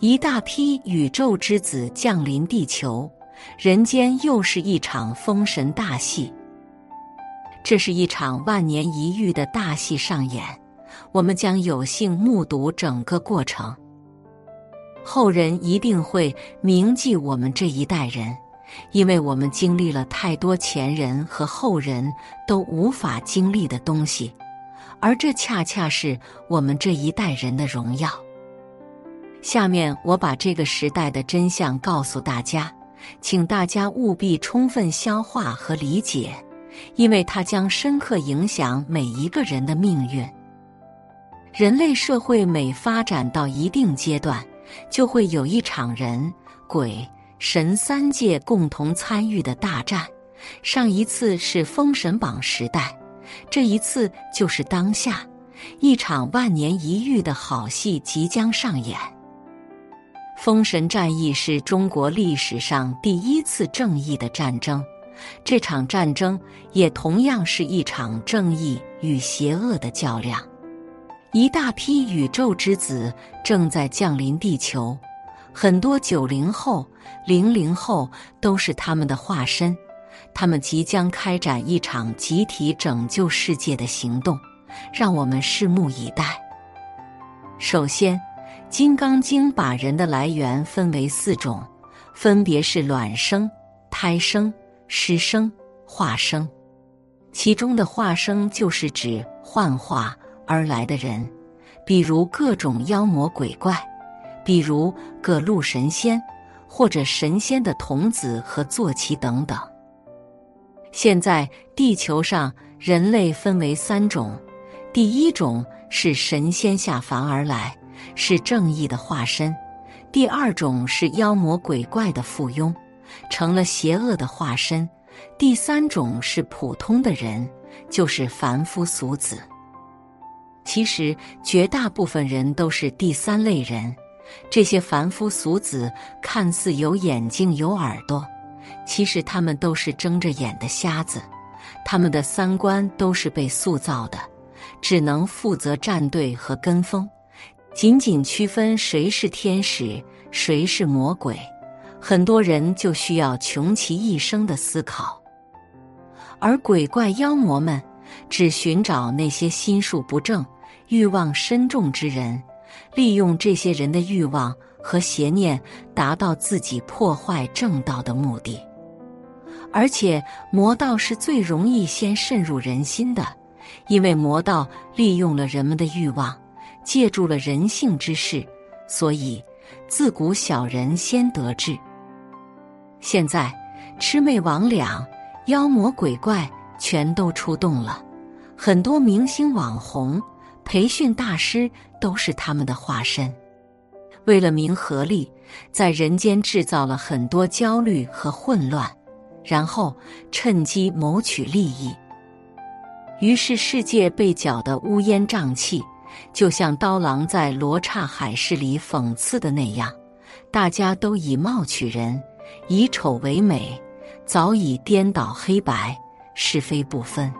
一大批宇宙之子降临地球，人间又是一场封神大戏。这是一场万年一遇的大戏上演，我们将有幸目睹整个过程。后人一定会铭记我们这一代人，因为我们经历了太多前人和后人都无法经历的东西，而这恰恰是我们这一代人的荣耀。下面我把这个时代的真相告诉大家，请大家务必充分消化和理解，因为它将深刻影响每一个人的命运。人类社会每发展到一定阶段，就会有一场人、鬼、神三界共同参与的大战。上一次是封神榜时代，这一次就是当下，一场万年一遇的好戏即将上演。封神战役是中国历史上第一次正义的战争，这场战争也同样是一场正义与邪恶的较量。一大批宇宙之子正在降临地球，很多九零后、零零后都是他们的化身，他们即将开展一场集体拯救世界的行动，让我们拭目以待。首先。《金刚经》把人的来源分为四种，分别是卵生、胎生、湿生、化生。其中的化生就是指幻化而来的人，比如各种妖魔鬼怪，比如各路神仙或者神仙的童子和坐骑等等。现在地球上人类分为三种，第一种是神仙下凡而来。是正义的化身，第二种是妖魔鬼怪的附庸，成了邪恶的化身；第三种是普通的人，就是凡夫俗子。其实绝大部分人都是第三类人，这些凡夫俗子看似有眼睛有耳朵，其实他们都是睁着眼的瞎子，他们的三观都是被塑造的，只能负责站队和跟风。仅仅区分谁是天使，谁是魔鬼，很多人就需要穷其一生的思考。而鬼怪妖魔们只寻找那些心术不正、欲望深重之人，利用这些人的欲望和邪念，达到自己破坏正道的目的。而且魔道是最容易先渗入人心的，因为魔道利用了人们的欲望。借助了人性之事，所以自古小人先得志。现在魑魅魍魉、妖魔鬼怪全都出动了，很多明星网红、培训大师都是他们的化身。为了名和利，在人间制造了很多焦虑和混乱，然后趁机谋取利益。于是世界被搅得乌烟瘴气。就像刀郎在《罗刹海市》里讽刺的那样，大家都以貌取人，以丑为美，早已颠倒黑白，是非不分。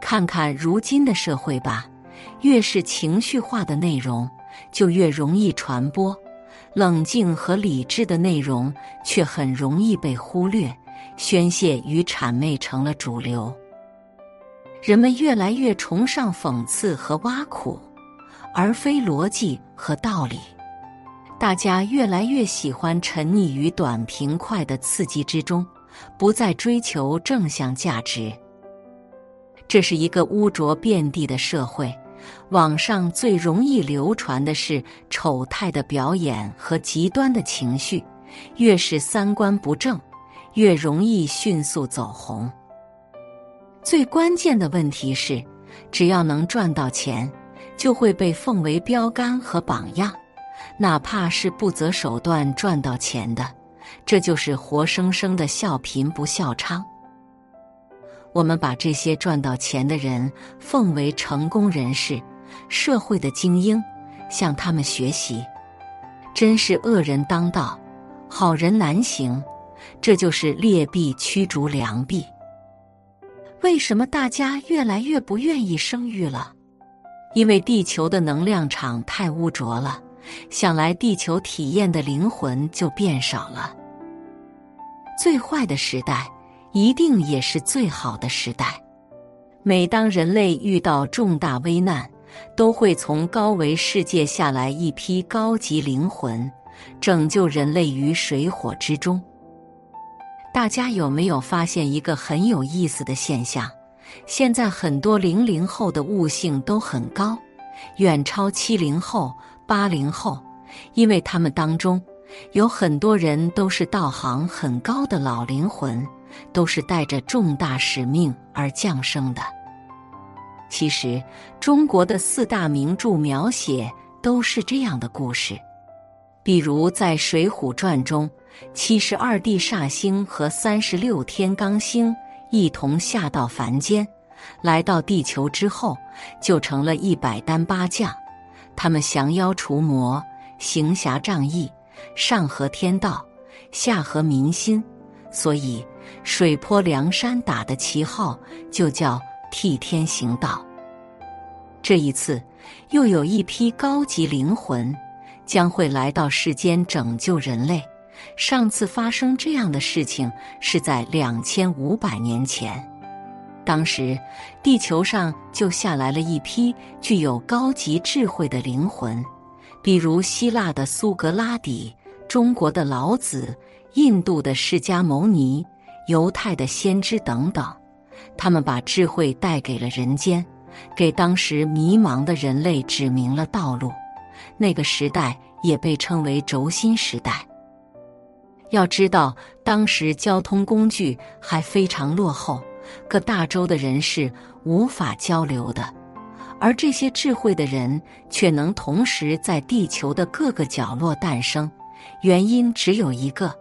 看看如今的社会吧，越是情绪化的内容，就越容易传播；冷静和理智的内容却很容易被忽略，宣泄与谄媚成了主流。人们越来越崇尚讽刺和挖苦，而非逻辑和道理。大家越来越喜欢沉溺于短平快的刺激之中，不再追求正向价值。这是一个污浊遍地的社会，网上最容易流传的是丑态的表演和极端的情绪。越是三观不正，越容易迅速走红。最关键的问题是，只要能赚到钱，就会被奉为标杆和榜样，哪怕是不择手段赚到钱的，这就是活生生的笑贫不笑娼。我们把这些赚到钱的人奉为成功人士、社会的精英，向他们学习，真是恶人当道，好人难行，这就是劣币驱逐良币。为什么大家越来越不愿意生育了？因为地球的能量场太污浊了，想来地球体验的灵魂就变少了。最坏的时代，一定也是最好的时代。每当人类遇到重大危难，都会从高维世界下来一批高级灵魂，拯救人类于水火之中。大家有没有发现一个很有意思的现象？现在很多零零后的悟性都很高，远超七零后、八零后，因为他们当中有很多人都是道行很高的老灵魂，都是带着重大使命而降生的。其实，中国的四大名著描写都是这样的故事，比如在《水浒传》中，七十二地煞星和三十六天罡星。一同下到凡间，来到地球之后，就成了一百单八将。他们降妖除魔，行侠仗义，上合天道，下合民心。所以，水泊梁山打的旗号就叫替天行道。这一次，又有一批高级灵魂将会来到世间拯救人类。上次发生这样的事情是在两千五百年前，当时地球上就下来了一批具有高级智慧的灵魂，比如希腊的苏格拉底、中国的老子、印度的释迦牟尼、犹太的先知等等。他们把智慧带给了人间，给当时迷茫的人类指明了道路。那个时代也被称为轴心时代。要知道，当时交通工具还非常落后，各大洲的人是无法交流的，而这些智慧的人却能同时在地球的各个角落诞生。原因只有一个，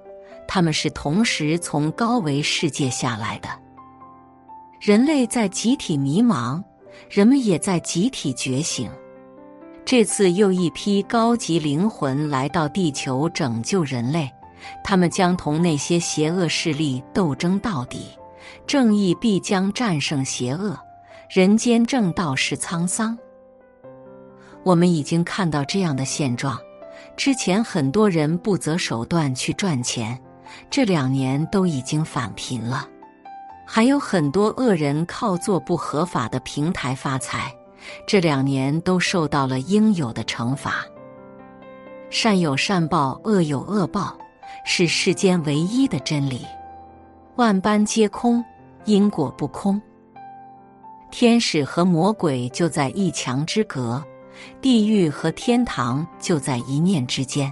他们是同时从高维世界下来的。人类在集体迷茫，人们也在集体觉醒。这次又一批高级灵魂来到地球，拯救人类。他们将同那些邪恶势力斗争到底，正义必将战胜邪恶，人间正道是沧桑。我们已经看到这样的现状：之前很多人不择手段去赚钱，这两年都已经返贫了；还有很多恶人靠做不合法的平台发财，这两年都受到了应有的惩罚。善有善报，恶有恶报。是世间唯一的真理，万般皆空，因果不空。天使和魔鬼就在一墙之隔，地狱和天堂就在一念之间。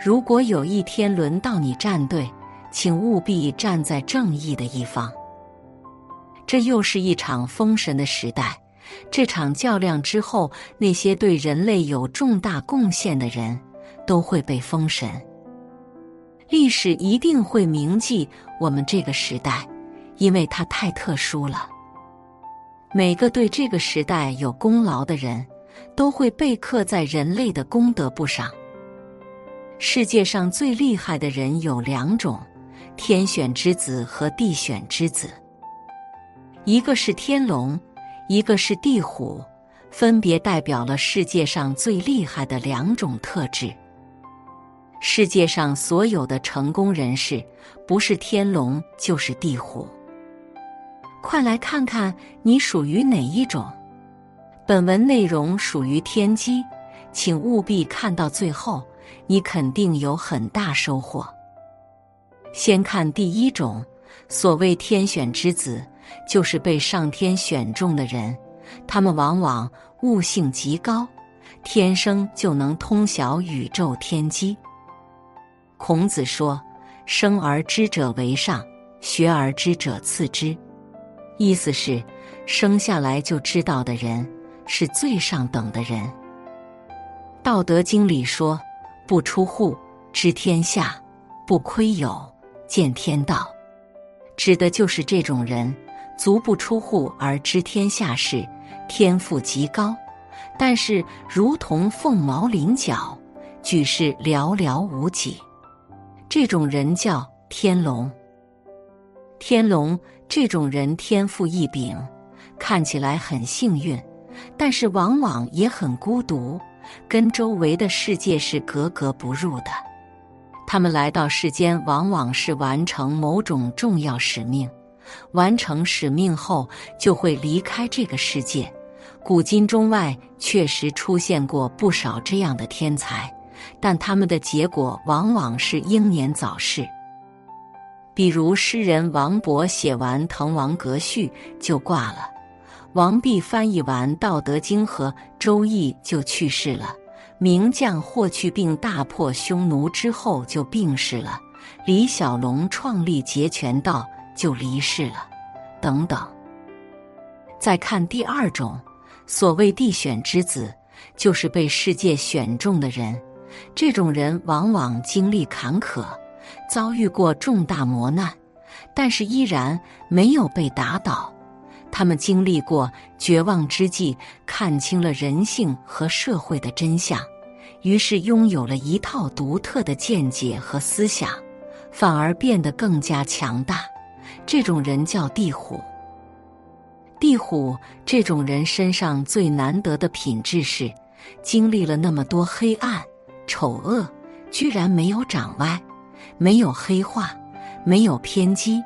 如果有一天轮到你站队，请务必站在正义的一方。这又是一场封神的时代，这场较量之后，那些对人类有重大贡献的人都会被封神。历史一定会铭记我们这个时代，因为它太特殊了。每个对这个时代有功劳的人，都会被刻在人类的功德簿上。世界上最厉害的人有两种：天选之子和地选之子。一个是天龙，一个是地虎，分别代表了世界上最厉害的两种特质。世界上所有的成功人士，不是天龙就是地虎。快来看看你属于哪一种。本文内容属于天机，请务必看到最后，你肯定有很大收获。先看第一种，所谓天选之子，就是被上天选中的人，他们往往悟性极高，天生就能通晓宇宙天机。孔子说：“生而知者为上，学而知者次之。”意思是，生下来就知道的人是最上等的人。《道德经》里说：“不出户，知天下；不窥友，见天道。”指的就是这种人，足不出户而知天下事，天赋极高，但是如同凤毛麟角，举世寥寥无几。这种人叫天龙。天龙这种人天赋异禀，看起来很幸运，但是往往也很孤独，跟周围的世界是格格不入的。他们来到世间，往往是完成某种重要使命，完成使命后就会离开这个世界。古今中外确实出现过不少这样的天才，但他们的结果往往是英年早逝。比如诗人王勃写完《滕王阁序》就挂了，王弼翻译完《道德经》和《周易》就去世了，名将霍去病大破匈奴之后就病逝了，李小龙创立截拳道就离世了，等等。再看第二种。所谓地选之子，就是被世界选中的人。这种人往往经历坎坷，遭遇过重大磨难，但是依然没有被打倒。他们经历过绝望之际，看清了人性和社会的真相，于是拥有了一套独特的见解和思想，反而变得更加强大。这种人叫地虎。地虎这种人身上最难得的品质是，经历了那么多黑暗、丑恶，居然没有长歪，没有黑化，没有偏激，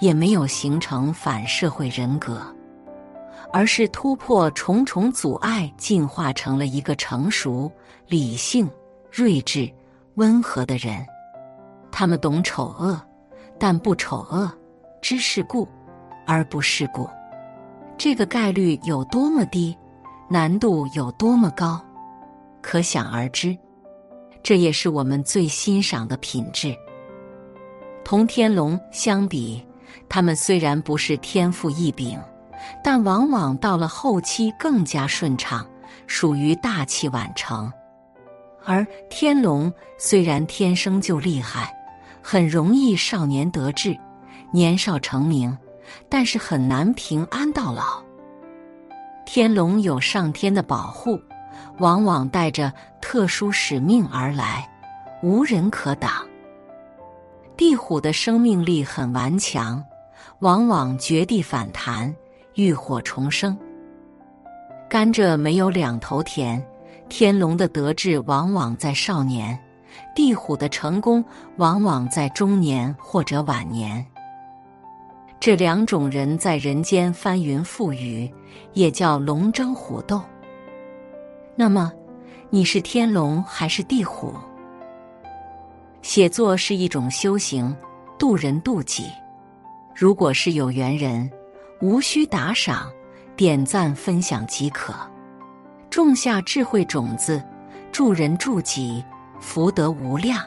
也没有形成反社会人格，而是突破重重阻碍，进化成了一个成熟、理性、睿智、温和的人。他们懂丑恶，但不丑恶；知世故，而不世故。这个概率有多么低，难度有多么高，可想而知。这也是我们最欣赏的品质。同天龙相比，他们虽然不是天赋异禀，但往往到了后期更加顺畅，属于大器晚成。而天龙虽然天生就厉害，很容易少年得志，年少成名。但是很难平安到老。天龙有上天的保护，往往带着特殊使命而来，无人可挡。地虎的生命力很顽强，往往绝地反弹，浴火重生。甘蔗没有两头甜，天龙的得志往往在少年，地虎的成功往往在中年或者晚年。这两种人在人间翻云覆雨，也叫龙争虎斗。那么，你是天龙还是地虎？写作是一种修行，渡人渡己。如果是有缘人，无需打赏，点赞分享即可，种下智慧种子，助人助己，福德无量。